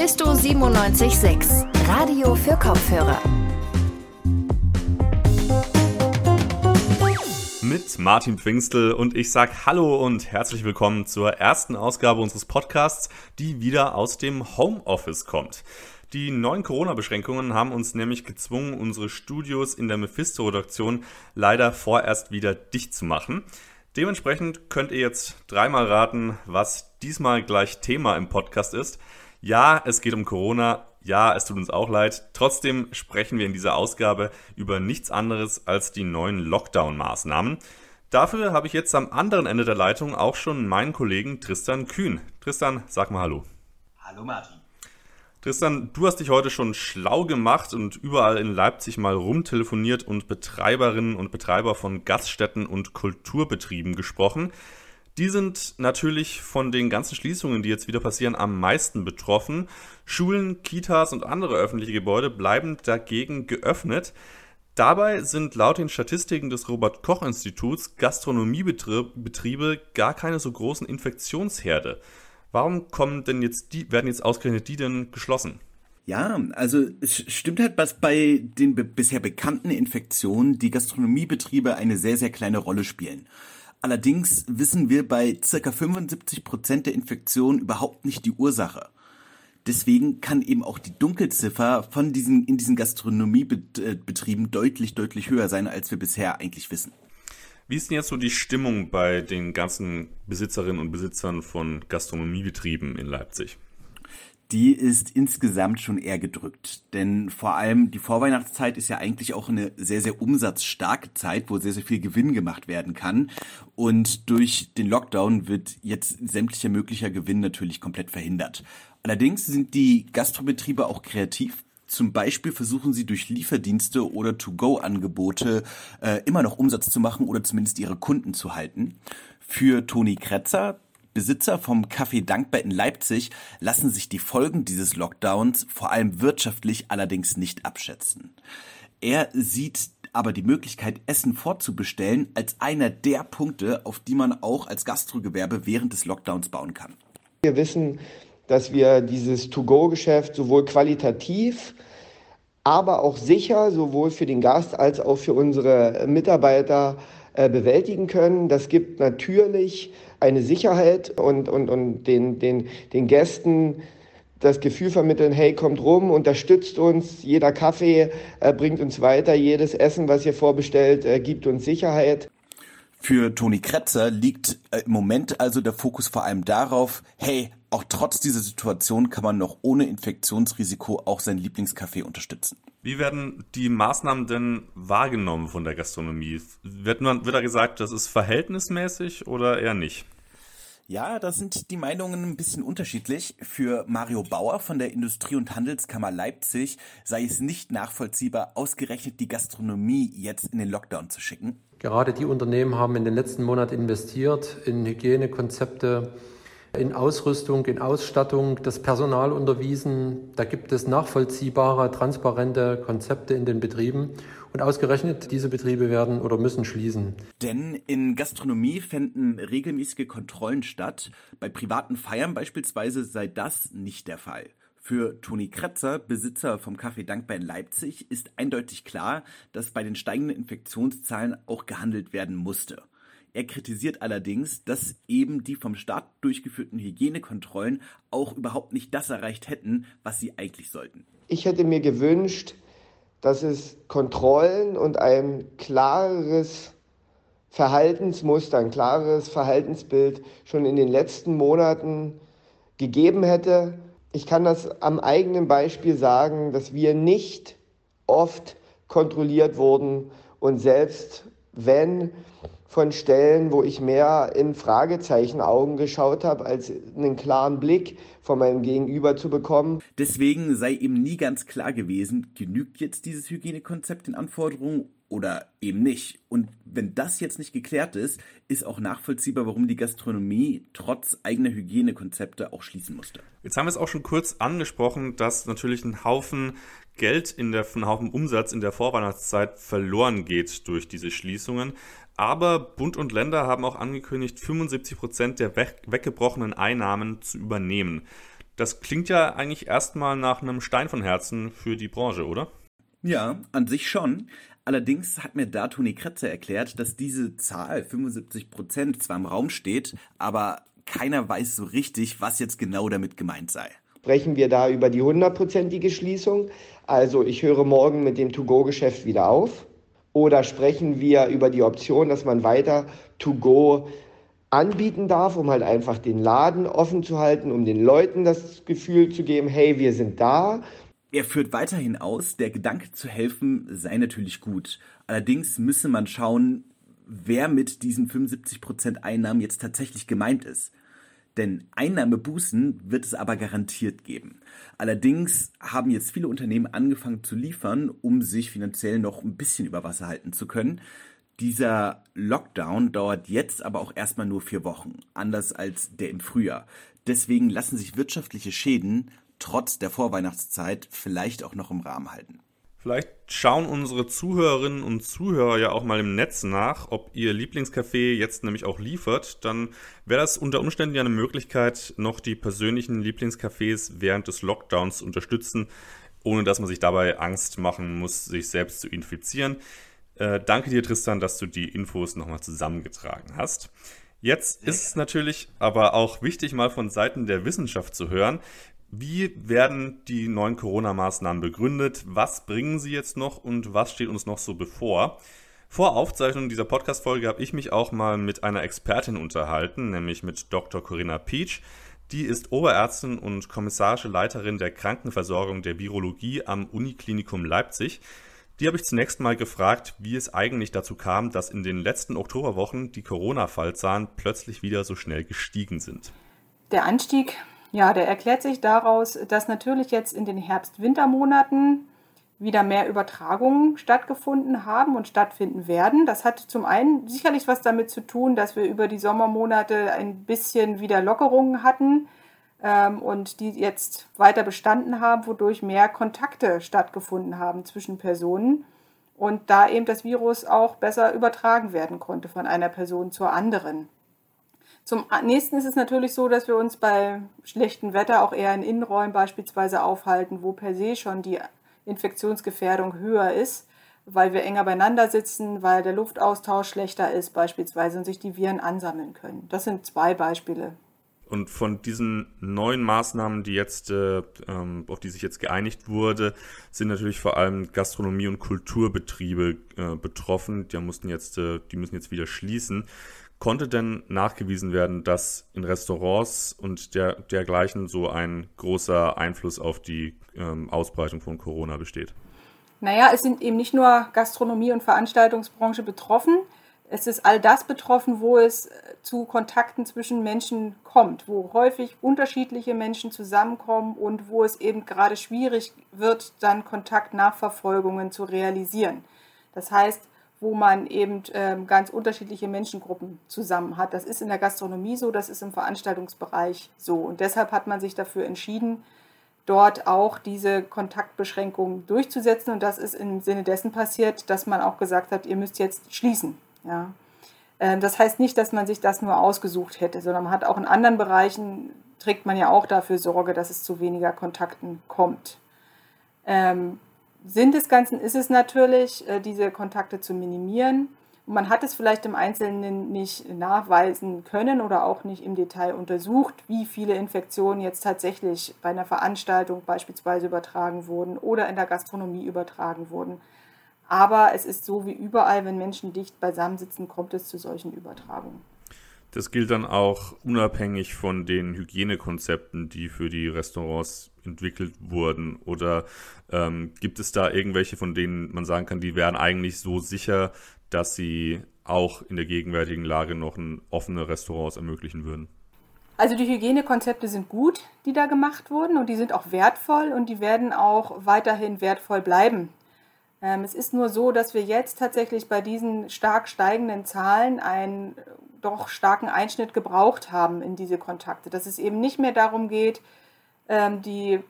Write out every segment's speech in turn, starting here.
Mephisto 976, Radio für Kopfhörer. Mit Martin Pfingstel und ich sag Hallo und herzlich willkommen zur ersten Ausgabe unseres Podcasts, die wieder aus dem Homeoffice kommt. Die neuen Corona-Beschränkungen haben uns nämlich gezwungen, unsere Studios in der Mephisto-Redaktion leider vorerst wieder dicht zu machen. Dementsprechend könnt ihr jetzt dreimal raten, was diesmal gleich Thema im Podcast ist. Ja, es geht um Corona. Ja, es tut uns auch leid. Trotzdem sprechen wir in dieser Ausgabe über nichts anderes als die neuen Lockdown-Maßnahmen. Dafür habe ich jetzt am anderen Ende der Leitung auch schon meinen Kollegen Tristan Kühn. Tristan, sag mal Hallo. Hallo Martin. Tristan, du hast dich heute schon schlau gemacht und überall in Leipzig mal rumtelefoniert und Betreiberinnen und Betreiber von Gaststätten und Kulturbetrieben gesprochen. Die sind natürlich von den ganzen Schließungen, die jetzt wieder passieren, am meisten betroffen. Schulen, Kitas und andere öffentliche Gebäude bleiben dagegen geöffnet. Dabei sind laut den Statistiken des Robert Koch Instituts Gastronomiebetriebe gar keine so großen Infektionsherde. Warum kommen denn jetzt die, werden jetzt ausgerechnet die denn geschlossen? Ja, also es stimmt halt, dass bei den bisher bekannten Infektionen die Gastronomiebetriebe eine sehr, sehr kleine Rolle spielen. Allerdings wissen wir bei circa 75 Prozent der Infektionen überhaupt nicht die Ursache. Deswegen kann eben auch die Dunkelziffer von diesen, in diesen Gastronomiebetrieben deutlich, deutlich höher sein, als wir bisher eigentlich wissen. Wie ist denn jetzt so die Stimmung bei den ganzen Besitzerinnen und Besitzern von Gastronomiebetrieben in Leipzig? Die ist insgesamt schon eher gedrückt. Denn vor allem die Vorweihnachtszeit ist ja eigentlich auch eine sehr, sehr umsatzstarke Zeit, wo sehr, sehr viel Gewinn gemacht werden kann. Und durch den Lockdown wird jetzt sämtlicher möglicher Gewinn natürlich komplett verhindert. Allerdings sind die Gastrobetriebe auch kreativ zum Beispiel versuchen sie durch Lieferdienste oder To-Go-Angebote äh, immer noch Umsatz zu machen oder zumindest ihre Kunden zu halten. Für Toni Kretzer, Besitzer vom Café Dankbar in Leipzig, lassen sich die Folgen dieses Lockdowns vor allem wirtschaftlich allerdings nicht abschätzen. Er sieht aber die Möglichkeit, Essen vorzubestellen, als einer der Punkte, auf die man auch als Gastrogewerbe während des Lockdowns bauen kann. Wir wissen, dass wir dieses To-Go-Geschäft sowohl qualitativ, aber auch sicher, sowohl für den Gast als auch für unsere Mitarbeiter äh, bewältigen können. Das gibt natürlich eine Sicherheit und, und, und den, den, den Gästen das Gefühl vermitteln, hey, kommt rum, unterstützt uns, jeder Kaffee äh, bringt uns weiter, jedes Essen, was ihr vorbestellt, äh, gibt uns Sicherheit. Für Toni Kretzer liegt äh, im Moment also der Fokus vor allem darauf, hey, auch trotz dieser Situation kann man noch ohne Infektionsrisiko auch sein Lieblingscafé unterstützen. Wie werden die Maßnahmen denn wahrgenommen von der Gastronomie? Wird, man, wird da gesagt, das ist verhältnismäßig oder eher nicht? Ja, da sind die Meinungen ein bisschen unterschiedlich. Für Mario Bauer von der Industrie- und Handelskammer Leipzig sei es nicht nachvollziehbar, ausgerechnet die Gastronomie jetzt in den Lockdown zu schicken. Gerade die Unternehmen haben in den letzten Monaten investiert in Hygienekonzepte, in Ausrüstung, in Ausstattung, das Personal unterwiesen. Da gibt es nachvollziehbare, transparente Konzepte in den Betrieben. Und ausgerechnet diese Betriebe werden oder müssen schließen. Denn in Gastronomie fänden regelmäßige Kontrollen statt. Bei privaten Feiern beispielsweise sei das nicht der Fall. Für Toni Kretzer, Besitzer vom Café Dankbar in Leipzig, ist eindeutig klar, dass bei den steigenden Infektionszahlen auch gehandelt werden musste. Er kritisiert allerdings, dass eben die vom Staat durchgeführten Hygienekontrollen auch überhaupt nicht das erreicht hätten, was sie eigentlich sollten. Ich hätte mir gewünscht, dass es Kontrollen und ein klares Verhaltensmuster, ein klares Verhaltensbild schon in den letzten Monaten gegeben hätte. Ich kann das am eigenen Beispiel sagen, dass wir nicht oft kontrolliert wurden und selbst wenn von Stellen, wo ich mehr in Fragezeichen Augen geschaut habe, als einen klaren Blick von meinem Gegenüber zu bekommen. Deswegen sei eben nie ganz klar gewesen, genügt jetzt dieses Hygienekonzept den Anforderungen oder eben nicht. Und wenn das jetzt nicht geklärt ist, ist auch nachvollziehbar, warum die Gastronomie trotz eigener Hygienekonzepte auch schließen musste. Jetzt haben wir es auch schon kurz angesprochen, dass natürlich ein Haufen Geld in der, ein Haufen Umsatz in der Vorweihnachtszeit verloren geht durch diese Schließungen. Aber Bund und Länder haben auch angekündigt, 75 Prozent der weggebrochenen Einnahmen zu übernehmen. Das klingt ja eigentlich erstmal nach einem Stein von Herzen für die Branche, oder? Ja, an sich schon. Allerdings hat mir da Toni Kretzer erklärt, dass diese Zahl 75 Prozent zwar im Raum steht, aber keiner weiß so richtig, was jetzt genau damit gemeint sei. Sprechen wir da über die hundertprozentige Schließung? Also ich höre morgen mit dem To-Go-Geschäft wieder auf. Oder sprechen wir über die Option, dass man weiter To-Go anbieten darf, um halt einfach den Laden offen zu halten, um den Leuten das Gefühl zu geben, hey, wir sind da. Er führt weiterhin aus, der Gedanke zu helfen sei natürlich gut. Allerdings müsse man schauen, wer mit diesen 75% Einnahmen jetzt tatsächlich gemeint ist. Denn Einnahmebußen wird es aber garantiert geben. Allerdings haben jetzt viele Unternehmen angefangen zu liefern, um sich finanziell noch ein bisschen über Wasser halten zu können. Dieser Lockdown dauert jetzt aber auch erstmal nur vier Wochen, anders als der im Frühjahr. Deswegen lassen sich wirtschaftliche Schäden trotz der Vorweihnachtszeit vielleicht auch noch im Rahmen halten. Vielleicht schauen unsere Zuhörerinnen und Zuhörer ja auch mal im Netz nach, ob ihr Lieblingscafé jetzt nämlich auch liefert. Dann wäre das unter Umständen ja eine Möglichkeit, noch die persönlichen Lieblingscafés während des Lockdowns zu unterstützen, ohne dass man sich dabei Angst machen muss, sich selbst zu infizieren. Äh, danke dir, Tristan, dass du die Infos nochmal zusammengetragen hast. Jetzt ist es natürlich aber auch wichtig, mal von Seiten der Wissenschaft zu hören, wie werden die neuen Corona-Maßnahmen begründet? Was bringen sie jetzt noch und was steht uns noch so bevor? Vor Aufzeichnung dieser Podcast-Folge habe ich mich auch mal mit einer Expertin unterhalten, nämlich mit Dr. Corinna Peach. Die ist Oberärztin und kommissarische Leiterin der Krankenversorgung der Virologie am Uniklinikum Leipzig. Die habe ich zunächst mal gefragt, wie es eigentlich dazu kam, dass in den letzten Oktoberwochen die Corona-Fallzahlen plötzlich wieder so schnell gestiegen sind. Der Anstieg ja, der erklärt sich daraus, dass natürlich jetzt in den Herbst-Wintermonaten wieder mehr Übertragungen stattgefunden haben und stattfinden werden. Das hat zum einen sicherlich was damit zu tun, dass wir über die Sommermonate ein bisschen wieder Lockerungen hatten ähm, und die jetzt weiter bestanden haben, wodurch mehr Kontakte stattgefunden haben zwischen Personen und da eben das Virus auch besser übertragen werden konnte von einer Person zur anderen. Zum nächsten ist es natürlich so, dass wir uns bei schlechtem Wetter auch eher in Innenräumen beispielsweise aufhalten, wo per se schon die Infektionsgefährdung höher ist, weil wir enger beieinander sitzen, weil der Luftaustausch schlechter ist beispielsweise und sich die Viren ansammeln können. Das sind zwei Beispiele. Und von diesen neuen Maßnahmen, die jetzt, äh, ähm, auf die sich jetzt geeinigt wurde, sind natürlich vor allem Gastronomie und Kulturbetriebe äh, betroffen. Die mussten jetzt, äh, die müssen jetzt wieder schließen. Konnte denn nachgewiesen werden, dass in Restaurants und der, dergleichen so ein großer Einfluss auf die ähm, Ausbreitung von Corona besteht? Naja, es sind eben nicht nur Gastronomie und Veranstaltungsbranche betroffen. Es ist all das betroffen, wo es äh, zu Kontakten zwischen Menschen kommt, wo häufig unterschiedliche Menschen zusammenkommen und wo es eben gerade schwierig wird, dann Kontaktnachverfolgungen zu realisieren. Das heißt, wo man eben ähm, ganz unterschiedliche Menschengruppen zusammen hat. Das ist in der Gastronomie so, das ist im Veranstaltungsbereich so. Und deshalb hat man sich dafür entschieden, dort auch diese Kontaktbeschränkungen durchzusetzen. Und das ist im Sinne dessen passiert, dass man auch gesagt hat, ihr müsst jetzt schließen. Ja. Ähm, das heißt nicht, dass man sich das nur ausgesucht hätte, sondern man hat auch in anderen Bereichen, trägt man ja auch dafür Sorge, dass es zu weniger Kontakten kommt. Ähm, Sinn des Ganzen ist es natürlich, äh, diese Kontakte zu minimieren. Man hat es vielleicht im Einzelnen nicht nachweisen können oder auch nicht im Detail untersucht, wie viele Infektionen jetzt tatsächlich bei einer Veranstaltung beispielsweise übertragen wurden oder in der Gastronomie übertragen wurden. Aber es ist so wie überall, wenn Menschen dicht beisammen sitzen, kommt es zu solchen Übertragungen. Das gilt dann auch unabhängig von den Hygienekonzepten, die für die Restaurants entwickelt wurden. Oder ähm, gibt es da irgendwelche, von denen man sagen kann, die wären eigentlich so sicher, dass sie auch in der gegenwärtigen Lage noch ein offene Restaurants ermöglichen würden? Also die Hygienekonzepte sind gut, die da gemacht wurden und die sind auch wertvoll und die werden auch weiterhin wertvoll bleiben. Ähm, es ist nur so, dass wir jetzt tatsächlich bei diesen stark steigenden Zahlen einen doch starken Einschnitt gebraucht haben in diese Kontakte. Dass es eben nicht mehr darum geht, ähm, die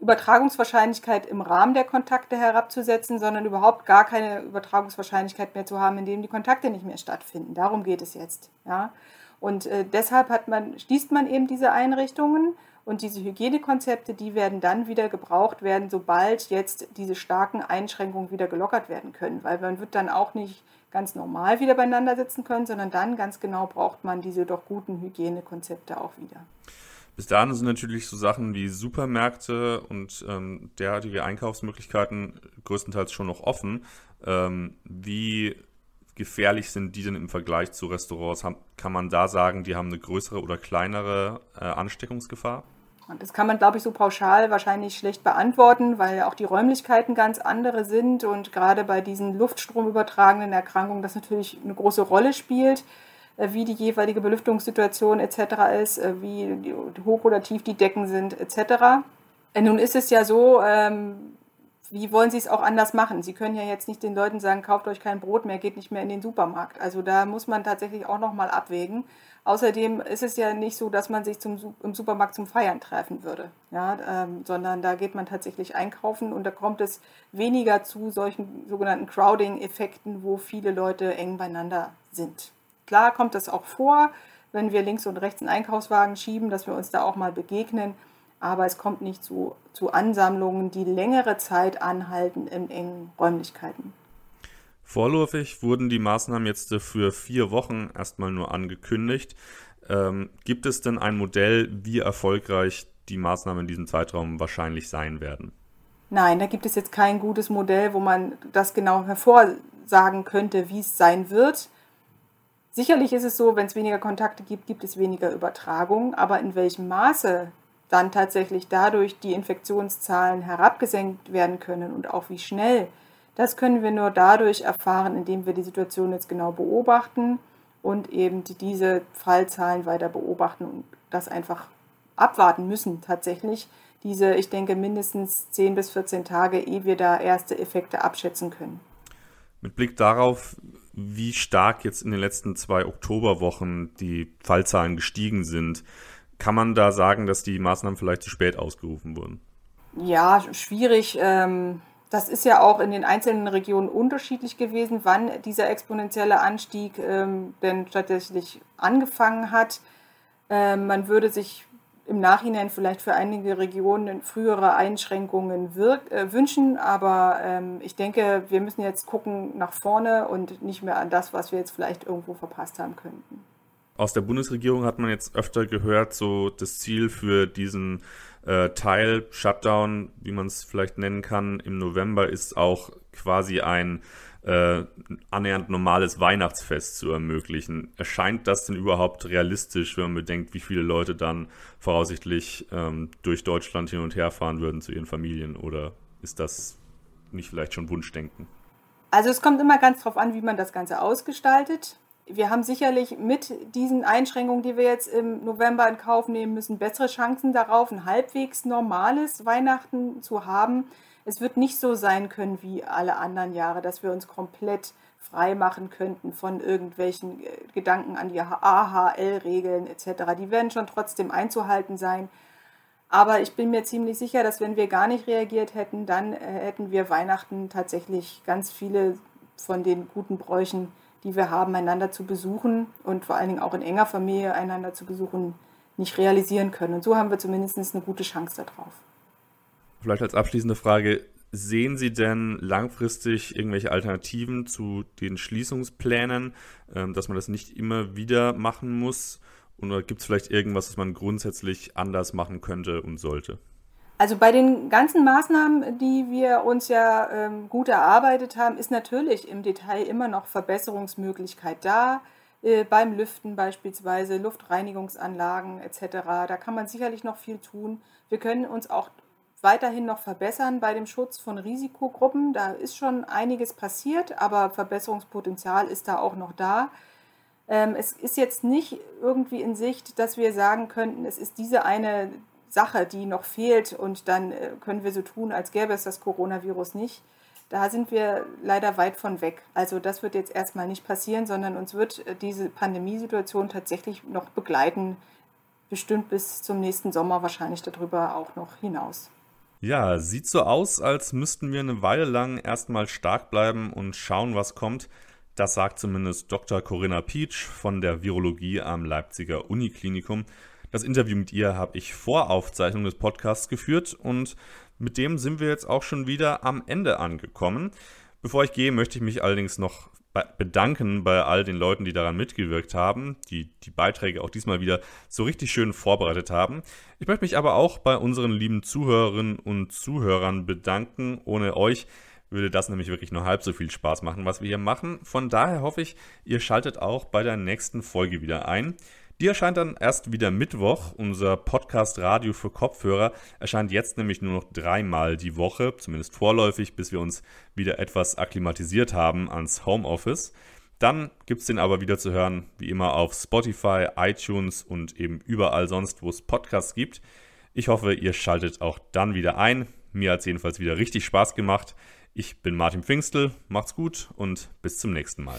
Übertragungswahrscheinlichkeit im Rahmen der Kontakte herabzusetzen, sondern überhaupt gar keine Übertragungswahrscheinlichkeit mehr zu haben, indem die Kontakte nicht mehr stattfinden. Darum geht es jetzt. Ja? Und äh, deshalb man, schließt man eben diese Einrichtungen Und diese Hygienekonzepte, die werden dann wieder gebraucht werden, sobald jetzt diese starken Einschränkungen wieder gelockert werden können. Weil man wird dann auch nicht ganz normal wieder beieinander sitzen können, sondern dann ganz genau braucht man diese doch guten Hygienekonzepte auch wieder. Bis dahin sind natürlich so Sachen wie Supermärkte und ähm, derartige Einkaufsmöglichkeiten größtenteils schon noch offen. Ähm, wie gefährlich sind die denn im Vergleich zu Restaurants? Kann man da sagen, die haben eine größere oder kleinere äh, Ansteckungsgefahr? Das kann man, glaube ich, so pauschal wahrscheinlich schlecht beantworten, weil auch die Räumlichkeiten ganz andere sind und gerade bei diesen luftstromübertragenden Erkrankungen das natürlich eine große Rolle spielt, äh, wie die jeweilige Belüftungssituation etc. ist, äh, wie hoch oder tief die Decken sind etc. Äh, nun ist es ja so, ähm, wie wollen Sie es auch anders machen? Sie können ja jetzt nicht den Leuten sagen, kauft euch kein Brot mehr, geht nicht mehr in den Supermarkt. Also da muss man tatsächlich auch nochmal abwägen. Außerdem ist es ja nicht so, dass man sich zum, im Supermarkt zum Feiern treffen würde, ja, ähm, sondern da geht man tatsächlich einkaufen und da kommt es weniger zu solchen sogenannten Crowding-Effekten, wo viele Leute eng beieinander sind. Klar kommt es auch vor, wenn wir links und rechts einen Einkaufswagen schieben, dass wir uns da auch mal begegnen, aber es kommt nicht zu, zu Ansammlungen, die längere Zeit anhalten in engen Räumlichkeiten. Vorläufig wurden die Maßnahmen jetzt für vier Wochen erstmal nur angekündigt. Ähm, gibt es denn ein Modell, wie erfolgreich die Maßnahmen in diesem Zeitraum wahrscheinlich sein werden? Nein, da gibt es jetzt kein gutes Modell, wo man das genau hervorsagen könnte, wie es sein wird. Sicherlich ist es so, wenn es weniger Kontakte gibt, gibt es weniger Übertragung, aber in welchem Maße dann tatsächlich dadurch die Infektionszahlen herabgesenkt werden können und auch wie schnell, das können wir nur dadurch erfahren, indem wir die Situation jetzt genau beobachten und eben diese Fallzahlen weiter beobachten und das einfach abwarten müssen tatsächlich. Diese, ich denke, mindestens 10 bis 14 Tage, ehe wir da erste Effekte abschätzen können. Mit Blick darauf, wie stark jetzt in den letzten zwei Oktoberwochen die Fallzahlen gestiegen sind, kann man da sagen, dass die Maßnahmen vielleicht zu spät ausgerufen wurden? Ja, schwierig. Ähm das ist ja auch in den einzelnen Regionen unterschiedlich gewesen, wann dieser exponentielle Anstieg ähm, denn tatsächlich angefangen hat. Ähm, man würde sich im Nachhinein vielleicht für einige Regionen frühere Einschränkungen wirk äh, wünschen, aber ähm, ich denke, wir müssen jetzt gucken nach vorne und nicht mehr an das, was wir jetzt vielleicht irgendwo verpasst haben könnten. Aus der Bundesregierung hat man jetzt öfter gehört, so das Ziel für diesen äh, Teil Shutdown, wie man es vielleicht nennen kann, im November ist auch quasi ein äh, annähernd normales Weihnachtsfest zu ermöglichen. Erscheint das denn überhaupt realistisch, wenn man bedenkt, wie viele Leute dann voraussichtlich ähm, durch Deutschland hin und her fahren würden zu ihren Familien? Oder ist das nicht vielleicht schon Wunschdenken? Also es kommt immer ganz drauf an, wie man das Ganze ausgestaltet wir haben sicherlich mit diesen Einschränkungen, die wir jetzt im November in Kauf nehmen müssen, bessere Chancen darauf, ein halbwegs normales Weihnachten zu haben. Es wird nicht so sein können wie alle anderen Jahre, dass wir uns komplett frei machen könnten von irgendwelchen äh, Gedanken an die AHL-Regeln etc. Die werden schon trotzdem einzuhalten sein. Aber ich bin mir ziemlich sicher, dass wenn wir gar nicht reagiert hätten, dann äh, hätten wir Weihnachten tatsächlich ganz viele von den guten Bräuchen die wir haben, einander zu besuchen und vor allen Dingen auch in enger Familie einander zu besuchen, nicht realisieren können. Und so haben wir zumindest eine gute Chance darauf. Vielleicht als abschließende Frage, sehen Sie denn langfristig irgendwelche Alternativen zu den Schließungsplänen, ähm, dass man das nicht immer wieder machen muss? Oder gibt es vielleicht irgendwas, was man grundsätzlich anders machen könnte und sollte? Also bei den ganzen Maßnahmen, die wir uns ja ähm, gut erarbeitet haben, ist natürlich im Detail immer noch Verbesserungsmöglichkeit da. Äh, beim Lüften beispielsweise, Luftreinigungsanlagen etc. Da kann man sicherlich noch viel tun. Wir können uns auch weiterhin noch verbessern bei dem Schutz von Risikogruppen. Da ist schon einiges passiert, aber Verbesserungspotenzial ist da auch noch da. Ähm, es ist jetzt nicht irgendwie in Sicht, dass wir sagen könnten, es ist diese eine Sache, die noch fehlt und dann äh, können wir so tun, als gäbe es das Coronavirus nicht. Da sind wir leider weit von weg. Also das wird jetzt erstmal nicht passieren, sondern uns wird äh, diese Pandemiesituation tatsächlich noch begleiten, bestimmt bis zum nächsten Sommer wahrscheinlich darüber auch noch hinaus. Ja, sieht so aus, als müssten wir eine Weile lang erstmal stark bleiben und schauen, was kommt. Das sagt zumindest Dr. Corinna Pietsch von der Virologie am Leipziger Uniklinikum. Das Interview mit ihr habe ich vor Aufzeichnung des Podcasts geführt und mit dem sind wir jetzt auch schon wieder am Ende angekommen. Bevor ich gehe, möchte ich mich allerdings noch bedanken bei all den Leuten, die daran mitgewirkt haben, die die Beiträge auch diesmal wieder so richtig schön vorbereitet haben. Ich möchte mich aber auch bei unseren lieben Zuhörerinnen und Zuhörern bedanken. Ohne euch würde das nämlich wirklich nur halb so viel Spaß machen, was wir hier machen. Von daher hoffe ich, ihr schaltet auch bei der nächsten Folge wieder ein. Die erscheint dann erst wieder Mittwoch. Unser Podcast Radio für Kopfhörer erscheint jetzt nämlich nur noch dreimal die Woche, zumindest vorläufig, bis wir uns wieder etwas akklimatisiert haben ans Homeoffice. Dann gibt es den aber wieder zu hören, wie immer auf Spotify, iTunes und eben überall sonst, wo es Podcasts gibt. Ich hoffe, ihr schaltet auch dann wieder ein. Mir hat es jedenfalls wieder richtig Spaß gemacht. Ich bin Martin Pfingstel, macht's gut und bis zum nächsten Mal.